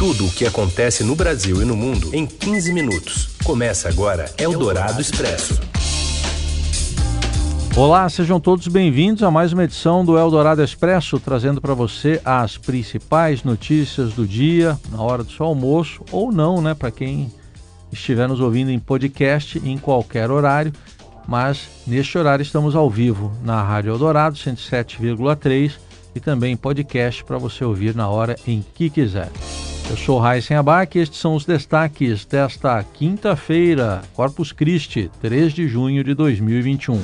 Tudo o que acontece no Brasil e no mundo em 15 minutos. Começa agora Eldorado Expresso. Olá, sejam todos bem-vindos a mais uma edição do Eldorado Expresso, trazendo para você as principais notícias do dia, na hora do seu almoço, ou não, né, para quem estiver nos ouvindo em podcast em qualquer horário. Mas neste horário estamos ao vivo na Rádio Eldorado 107,3 e também podcast para você ouvir na hora em que quiser. Eu sou Raíssen Abac e estes são os destaques desta quinta-feira, Corpus Christi, 3 de junho de 2021.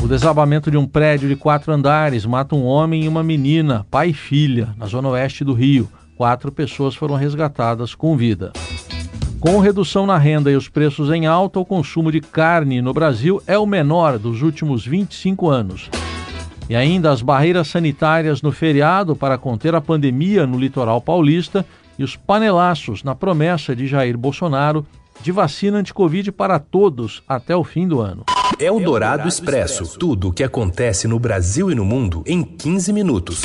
O desabamento de um prédio de quatro andares mata um homem e uma menina, pai e filha, na zona oeste do Rio. Quatro pessoas foram resgatadas com vida. Com redução na renda e os preços em alta, o consumo de carne no Brasil é o menor dos últimos 25 anos. E ainda as barreiras sanitárias no feriado para conter a pandemia no litoral paulista e os panelaços na promessa de Jair Bolsonaro de vacina anti-Covid para todos até o fim do ano. É o Dourado Expresso. Tudo o que acontece no Brasil e no mundo em 15 minutos.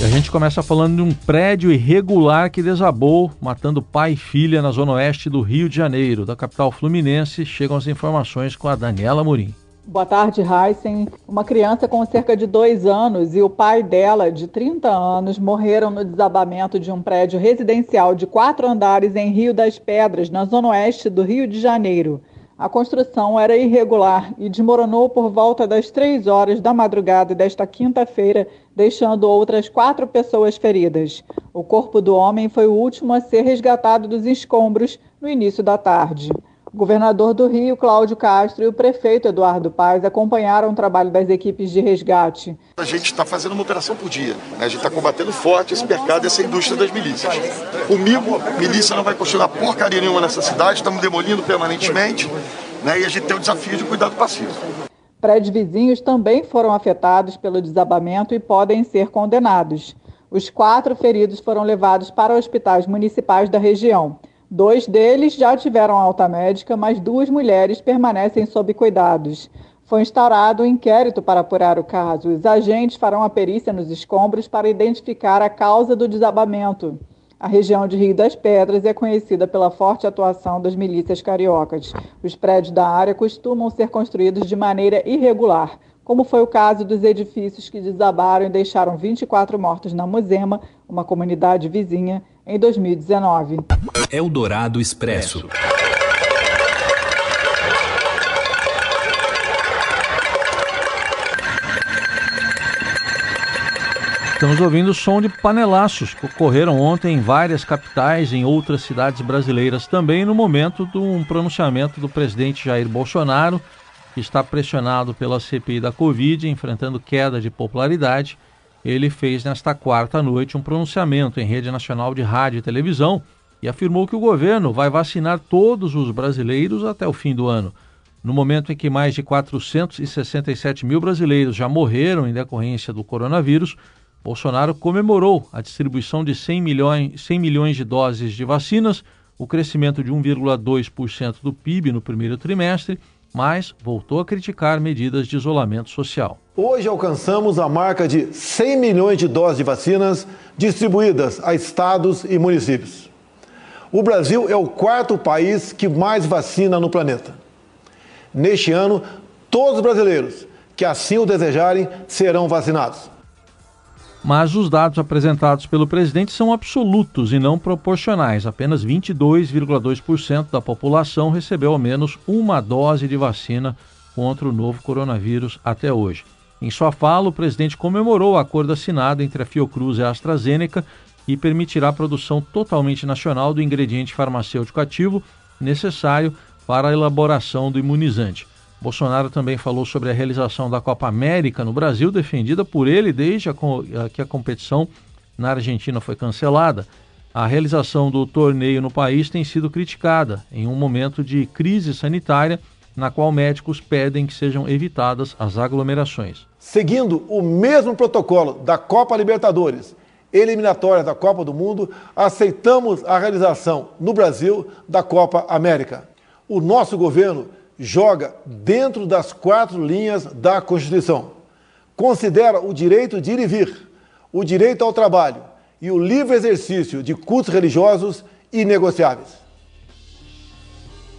E a gente começa falando de um prédio irregular que desabou, matando pai e filha na zona oeste do Rio de Janeiro. Da capital fluminense, chegam as informações com a Daniela Murim. Boa tarde, Heisen. Uma criança com cerca de dois anos e o pai dela, de 30 anos, morreram no desabamento de um prédio residencial de quatro andares em Rio das Pedras, na zona oeste do Rio de Janeiro. A construção era irregular e desmoronou por volta das três horas da madrugada desta quinta-feira, deixando outras quatro pessoas feridas. O corpo do homem foi o último a ser resgatado dos escombros no início da tarde. O governador do Rio, Cláudio Castro, e o prefeito Eduardo Paes acompanharam o trabalho das equipes de resgate. A gente está fazendo uma operação por dia. Né? A gente está combatendo forte esse mercado, essa indústria das milícias. Comigo, milícia não vai construir porcaria nenhuma nessa cidade, estamos demolindo permanentemente né? e a gente tem o desafio de cuidado passivo. Prédios vizinhos também foram afetados pelo desabamento e podem ser condenados. Os quatro feridos foram levados para hospitais municipais da região. Dois deles já tiveram alta médica, mas duas mulheres permanecem sob cuidados. Foi instaurado um inquérito para apurar o caso. Os agentes farão a perícia nos escombros para identificar a causa do desabamento. A região de Rio das Pedras é conhecida pela forte atuação das milícias cariocas. Os prédios da área costumam ser construídos de maneira irregular, como foi o caso dos edifícios que desabaram e deixaram 24 mortos na Mozema, uma comunidade vizinha, em 2019. Eldorado Expresso. Estamos ouvindo o som de panelaços que ocorreram ontem em várias capitais, em outras cidades brasileiras também, no momento de um pronunciamento do presidente Jair Bolsonaro, que está pressionado pela CPI da Covid, enfrentando queda de popularidade ele fez nesta quarta noite um pronunciamento em rede nacional de rádio e televisão e afirmou que o governo vai vacinar todos os brasileiros até o fim do ano. No momento em que mais de 467 mil brasileiros já morreram em decorrência do coronavírus, Bolsonaro comemorou a distribuição de 100 milhões, 100 milhões de doses de vacinas, o crescimento de 1,2% do PIB no primeiro trimestre mas voltou a criticar medidas de isolamento social. Hoje alcançamos a marca de 100 milhões de doses de vacinas distribuídas a estados e municípios. O Brasil é o quarto país que mais vacina no planeta. Neste ano, todos os brasileiros que assim o desejarem serão vacinados mas os dados apresentados pelo presidente são absolutos e não proporcionais. Apenas 22,2% da população recebeu ao menos uma dose de vacina contra o novo coronavírus até hoje. Em sua fala, o presidente comemorou o acordo assinado entre a Fiocruz e a AstraZeneca e permitirá a produção totalmente nacional do ingrediente farmacêutico ativo necessário para a elaboração do imunizante. Bolsonaro também falou sobre a realização da Copa América no Brasil, defendida por ele desde a, que a competição na Argentina foi cancelada. A realização do torneio no país tem sido criticada em um momento de crise sanitária, na qual médicos pedem que sejam evitadas as aglomerações. Seguindo o mesmo protocolo da Copa Libertadores, eliminatória da Copa do Mundo, aceitamos a realização no Brasil da Copa América. O nosso governo joga dentro das quatro linhas da Constituição. Considera o direito de ir e vir, o direito ao trabalho e o livre exercício de cultos religiosos inegociáveis.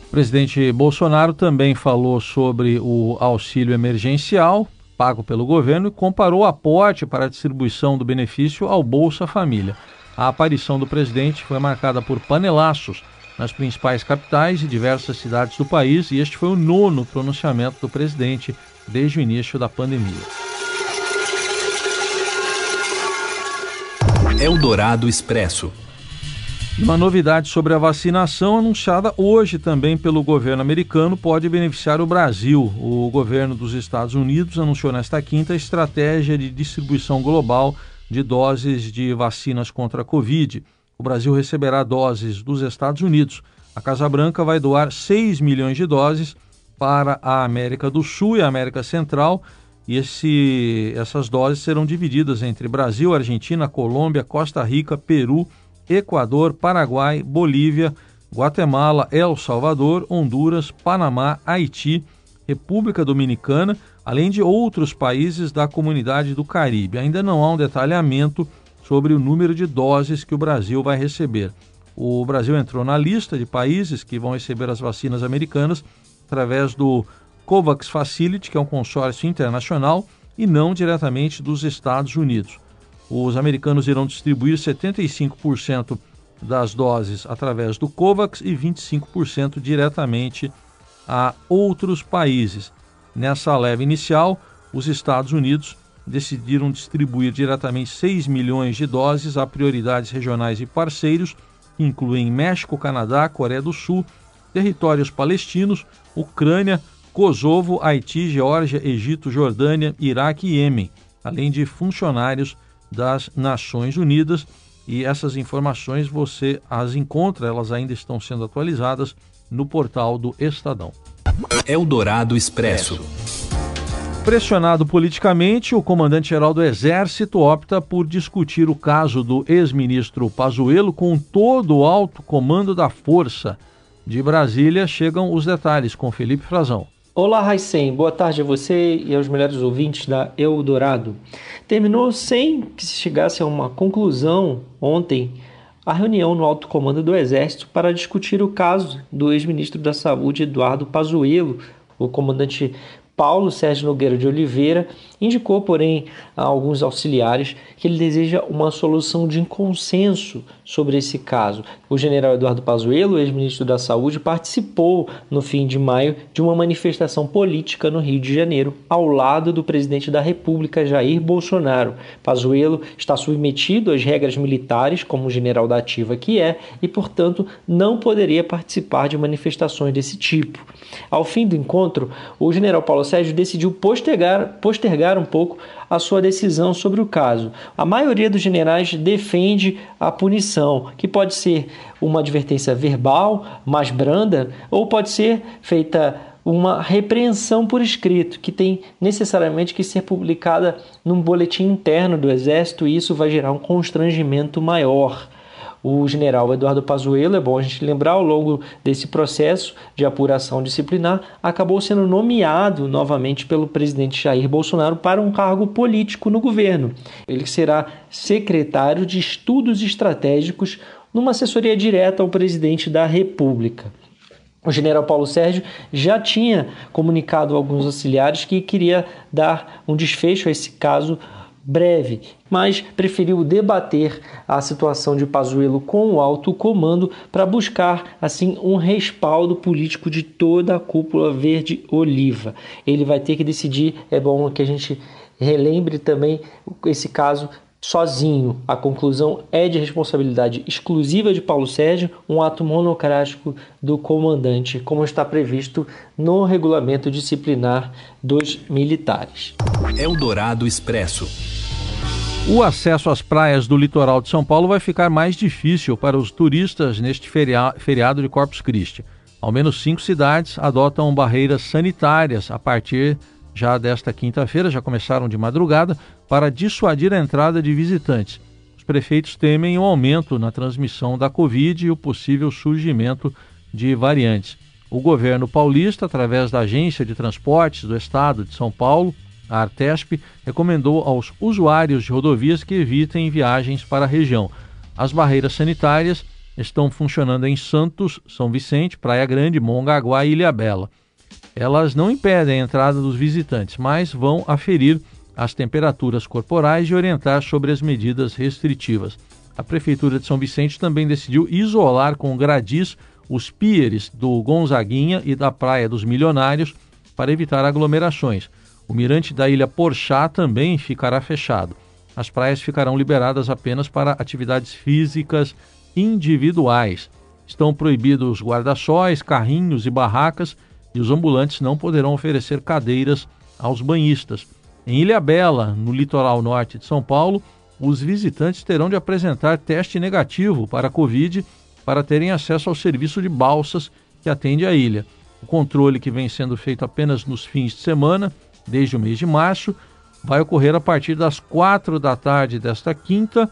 O presidente Bolsonaro também falou sobre o auxílio emergencial pago pelo governo e comparou o aporte para a distribuição do benefício ao Bolsa Família. A aparição do presidente foi marcada por panelaços nas principais capitais e diversas cidades do país, e este foi o nono pronunciamento do presidente desde o início da pandemia. Eldorado Expresso. Uma novidade sobre a vacinação anunciada hoje também pelo governo americano pode beneficiar o Brasil. O governo dos Estados Unidos anunciou nesta quinta a estratégia de distribuição global de doses de vacinas contra a Covid. O Brasil receberá doses dos Estados Unidos. A Casa Branca vai doar 6 milhões de doses para a América do Sul e a América Central. E esse, essas doses serão divididas entre Brasil, Argentina, Colômbia, Costa Rica, Peru Equador, Paraguai, Bolívia, Guatemala, El Salvador, Honduras, Panamá, Haiti, República Dominicana, além de outros países da comunidade do Caribe. Ainda não há um detalhamento sobre o número de doses que o Brasil vai receber. O Brasil entrou na lista de países que vão receber as vacinas americanas através do COVAX Facility, que é um consórcio internacional, e não diretamente dos Estados Unidos. Os americanos irão distribuir 75% das doses através do COVAX e 25% diretamente a outros países. Nessa leva inicial, os Estados Unidos decidiram distribuir diretamente 6 milhões de doses a prioridades regionais e parceiros, que incluem México, Canadá, Coreia do Sul, territórios palestinos, Ucrânia, Kosovo, Haiti, Geórgia, Egito, Jordânia, Iraque e Iêmen, além de funcionários das Nações Unidas. E essas informações você as encontra, elas ainda estão sendo atualizadas no portal do Estadão. Eldorado Expresso. Pressionado politicamente, o comandante-geral do Exército opta por discutir o caso do ex-ministro Pazuello com todo o alto comando da Força. De Brasília chegam os detalhes com Felipe Frazão. Olá, Raicem. Boa tarde a você e aos melhores ouvintes da Eldorado. Terminou sem que se chegasse a uma conclusão ontem a reunião no alto comando do Exército para discutir o caso do ex-ministro da Saúde Eduardo Pazuello, o comandante Paulo Sérgio Nogueira de Oliveira indicou, porém, a alguns auxiliares que ele deseja uma solução de consenso sobre esse caso. O general Eduardo Pazuello, ex-ministro da Saúde, participou no fim de maio de uma manifestação política no Rio de Janeiro, ao lado do presidente da República, Jair Bolsonaro. Pazuello está submetido às regras militares, como general da ativa que é, e, portanto, não poderia participar de manifestações desse tipo. Ao fim do encontro, o general Paulo Sérgio decidiu postergar, postergar um pouco a sua decisão sobre o caso. A maioria dos generais defende a punição, que pode ser uma advertência verbal mais branda ou pode ser feita uma repreensão por escrito, que tem necessariamente que ser publicada num boletim interno do Exército, e isso vai gerar um constrangimento maior o general Eduardo Pazuello, é bom a gente lembrar, ao longo desse processo de apuração disciplinar, acabou sendo nomeado novamente pelo presidente Jair Bolsonaro para um cargo político no governo. Ele será secretário de Estudos Estratégicos numa assessoria direta ao presidente da República. O general Paulo Sérgio já tinha comunicado a alguns auxiliares que queria dar um desfecho a esse caso breve, mas preferiu debater a situação de Pazuello com o alto comando para buscar assim um respaldo político de toda a cúpula verde oliva. Ele vai ter que decidir, é bom que a gente relembre também esse caso sozinho. A conclusão é de responsabilidade exclusiva de Paulo Sérgio, um ato monocrático do comandante, como está previsto no regulamento disciplinar dos militares. Eldorado Expresso. O acesso às praias do litoral de São Paulo vai ficar mais difícil para os turistas neste feriado de Corpus Christi. Ao menos cinco cidades adotam barreiras sanitárias a partir já desta quinta-feira, já começaram de madrugada, para dissuadir a entrada de visitantes. Os prefeitos temem o um aumento na transmissão da Covid e o possível surgimento de variantes. O governo paulista, através da Agência de Transportes do Estado de São Paulo, A Artesp recomendou aos usuários de rodovias que evitem viagens para a região. As barreiras sanitárias estão funcionando em Santos, São Vicente, Praia Grande, Mongaguá e Ilhabela. Elas não impedem a entrada dos visitantes, mas vão aferir as temperaturas corporais e orientar sobre as medidas restritivas. A Prefeitura de São Vicente também decidiu isolar com gradis os pieres do Gonzaguinha e da Praia dos Milionários para evitar aglomerações. O mirante da Ilha Porchá também ficará fechado. As praias ficarão liberadas apenas para atividades físicas individuais. Estão proibidos guarda-sóis, carrinhos e barracas e os ambulantes não poderão oferecer cadeiras aos banhistas. Em Ilha Bela, no litoral norte de São Paulo, os visitantes terão de apresentar teste negativo para a Covid para terem acesso ao serviço de balsas que atende a ilha. O controle, que vem sendo feito apenas nos fins de semana, desde o mês de março, vai ocorrer a partir das quatro da tarde desta quinta,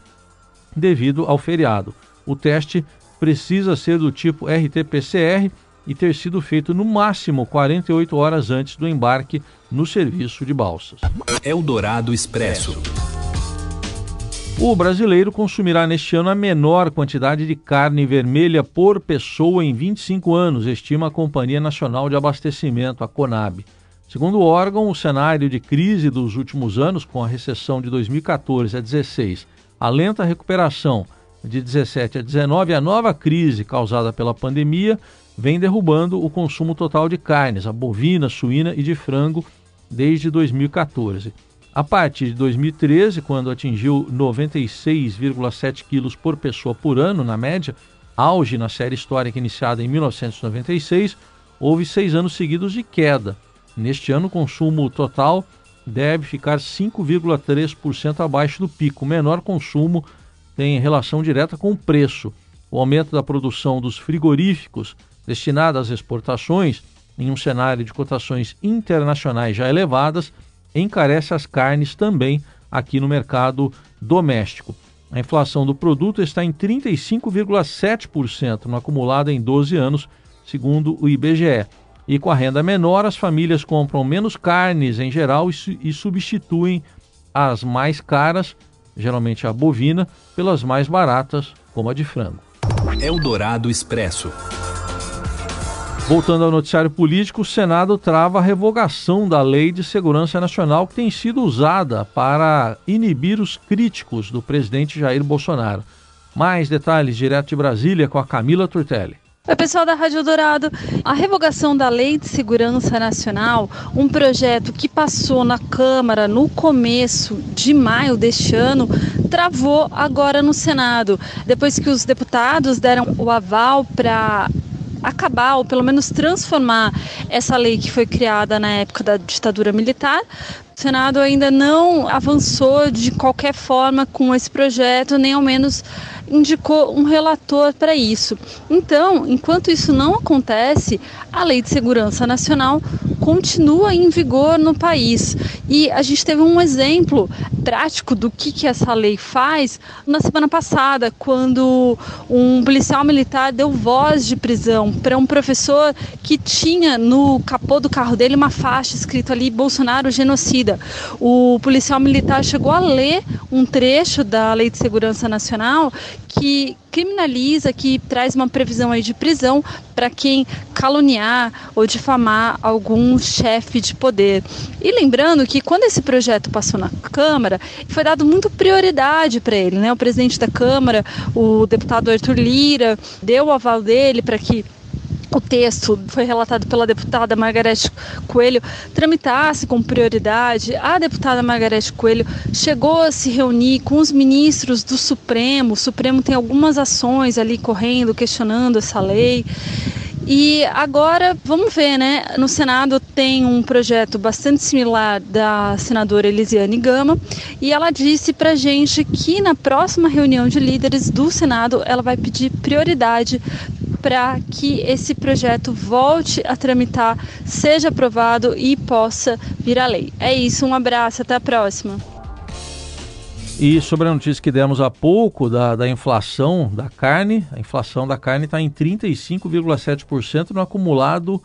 devido ao feriado. O teste precisa ser do tipo RT-PCR e ter sido feito no máximo 48 horas antes do embarque no serviço de balsas. Eldorado Expresso. O brasileiro consumirá neste ano a menor quantidade de carne vermelha por pessoa em 25 anos, estima a Companhia Nacional de Abastecimento, a CONAB. Segundo o órgão, o cenário de crise dos últimos anos, com a recessão de 2014 a 16, a lenta recuperação de 17 a 19, a nova crise causada pela pandemia vem derrubando o consumo total de carnes, a bovina, suína e de frango desde 2014. A partir de 2013, quando atingiu 96,7 quilos por pessoa por ano, na média, auge na série histórica iniciada em 1996, houve seis anos seguidos de queda. Neste ano, o consumo total deve ficar 5,3% abaixo do pico. O menor consumo tem relação direta com o preço. O aumento da produção dos frigoríficos destinada às exportações, em um cenário de cotações internacionais já elevadas, encarece as carnes também aqui no mercado doméstico. A inflação do produto está em 35,7% no acumulado em 12 anos, segundo o IBGE. E com a renda menor, as famílias compram menos carnes em geral e substituem as mais caras, geralmente a bovina, pelas mais baratas, como a de frango. Eldorado Expresso. Voltando ao noticiário político, o Senado trava a revogação da Lei de Segurança Nacional que tem sido usada para inibir os críticos do presidente Jair Bolsonaro. Mais detalhes direto de Brasília com a Camila Turtelli. Oi, pessoal da Rádio Dourado. A revogação da Lei de Segurança Nacional, um projeto que passou na Câmara no começo de maio deste ano, travou agora no Senado. Depois que os deputados deram o aval para acabar ou pelo menos transformar essa lei que foi criada na época da ditadura militar. O Senado ainda não avançou de qualquer forma com esse projeto, nem ao menos indicou um relator para isso. Então, enquanto isso não acontece, a Lei de Segurança Nacional continua em vigor no país. E a gente teve um exemplo prático do que, que essa lei faz na semana passada, quando um policial militar deu voz de prisão para um professor que tinha no capô do carro dele uma faixa escrito ali Bolsonaro genocida. O policial militar chegou a ler um trecho da Lei de Segurança Nacional que criminaliza, que traz uma previsão aí de prisão para quem caluniar ou difamar algum chefe de poder. E lembrando que quando esse projeto passou na Câmara, foi dado muito prioridade para ele, né? O presidente da Câmara, o deputado Arthur Lira, deu o aval dele para que o texto foi relatado pela deputada Margarete Coelho tramitasse com prioridade. A deputada Margarete Coelho chegou a se reunir com os ministros do Supremo. O Supremo tem algumas ações ali correndo, questionando essa lei. E agora, vamos ver, né? No Senado tem um projeto bastante similar da senadora Elisiane Gama, e ela disse pra gente que na próxima reunião de líderes do Senado ela vai pedir prioridade para que esse projeto volte a tramitar, seja aprovado e possa virar lei. É isso, um abraço, até a próxima. E sobre a notícia que demos há pouco da, da inflação da carne, a inflação da carne está em 35,7% no acumulado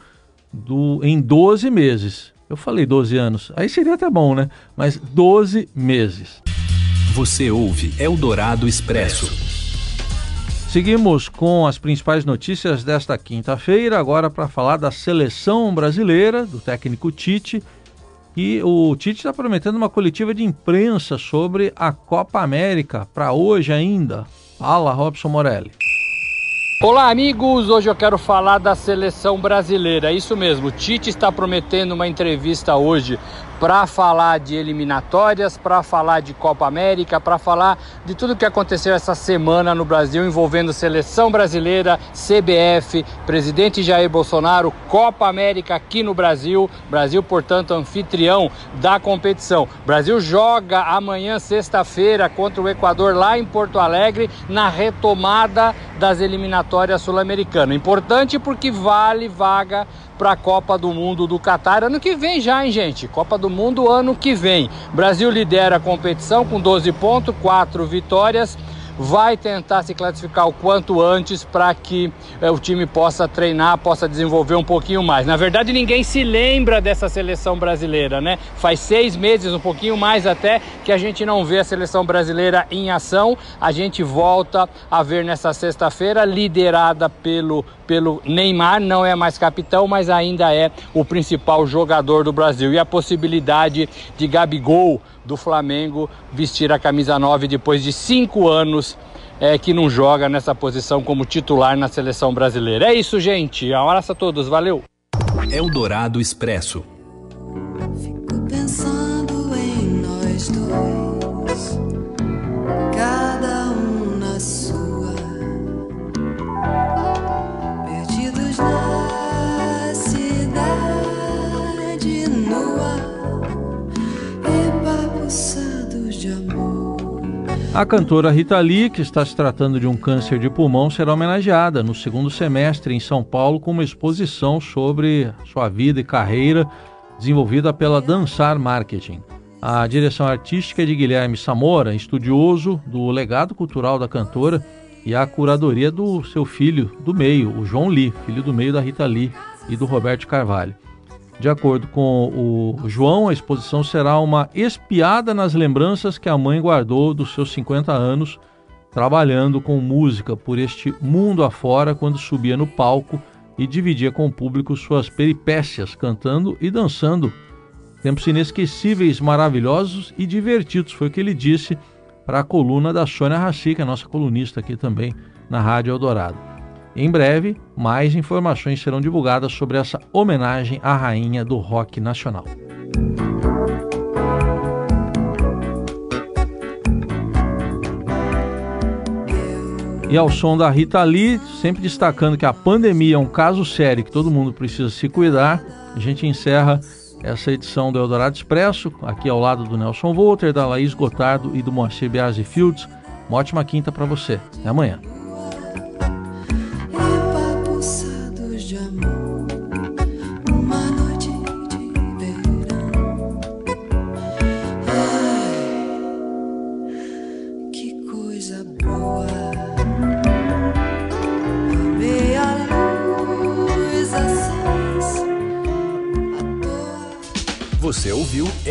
do, em 12 meses. Eu falei 12 anos, aí seria até bom, né? Mas 12 meses. Você ouve Eldorado Expresso. Seguimos com as principais notícias desta quinta-feira, agora para falar da seleção brasileira, do técnico Tite. E o Tite está prometendo uma coletiva de imprensa sobre a Copa América para hoje ainda. Fala, Robson Morelli. Olá, amigos! Hoje eu quero falar da seleção brasileira. Isso mesmo, Tite está prometendo uma entrevista hoje para falar de eliminatórias, para falar de Copa América, para falar de tudo que aconteceu essa semana no Brasil envolvendo seleção brasileira, CBF, presidente Jair Bolsonaro, Copa América aqui no Brasil. Brasil, portanto, anfitrião da competição. Brasil joga amanhã, sexta-feira, contra o Equador lá em Porto Alegre, na retomada das eliminatórias sul-americanas. Importante porque vale vaga para a Copa do Mundo do Catar ano que vem já, hein, gente? Copa do Mundo ano que vem. Brasil lidera a competição com 12 pontos, 4 vitórias vai tentar se classificar o quanto antes para que é, o time possa treinar, possa desenvolver um pouquinho mais. Na verdade, ninguém se lembra dessa seleção brasileira, né? Faz seis meses, um pouquinho mais até, que a gente não vê a seleção brasileira em ação. A gente volta a ver nessa sexta-feira, liderada pelo, pelo Neymar, não é mais capitão, mas ainda é o principal jogador do Brasil. E a possibilidade de Gabigol do Flamengo vestir a camisa 9 depois de cinco anos é, que não joga nessa posição como titular na seleção brasileira. É isso, gente. Um abraço a todos. Valeu. Eldorado Expresso. A cantora Rita Lee, que está se tratando de um câncer de pulmão, será homenageada no segundo semestre em São Paulo com uma exposição sobre sua vida e carreira desenvolvida pela Dançar Marketing. A direção artística é de Guilherme Samora, estudioso do legado cultural da cantora, e a curadoria do seu filho do meio, o João Lee, filho do meio da Rita Lee e do Roberto Carvalho. De acordo com o João, a exposição será uma espiada nas lembranças que a mãe guardou dos seus 50 anos trabalhando com música por este mundo afora quando subia no palco e dividia com o público suas peripécias, cantando e dançando. Tempos inesquecíveis, maravilhosos e divertidos, foi o que ele disse para a coluna da Sônia Raci, que é nossa colunista aqui também na Rádio Eldorado. Em breve, mais informações serão divulgadas sobre essa homenagem à rainha do rock nacional. E ao som da Rita Lee, sempre destacando que a pandemia é um caso sério que todo mundo precisa se cuidar, a gente encerra essa edição do Eldorado Expresso, aqui ao lado do Nelson Volter, da Laís Gotardo e do Moacir Biasi Fields. Uma ótima quinta para você. Até amanhã.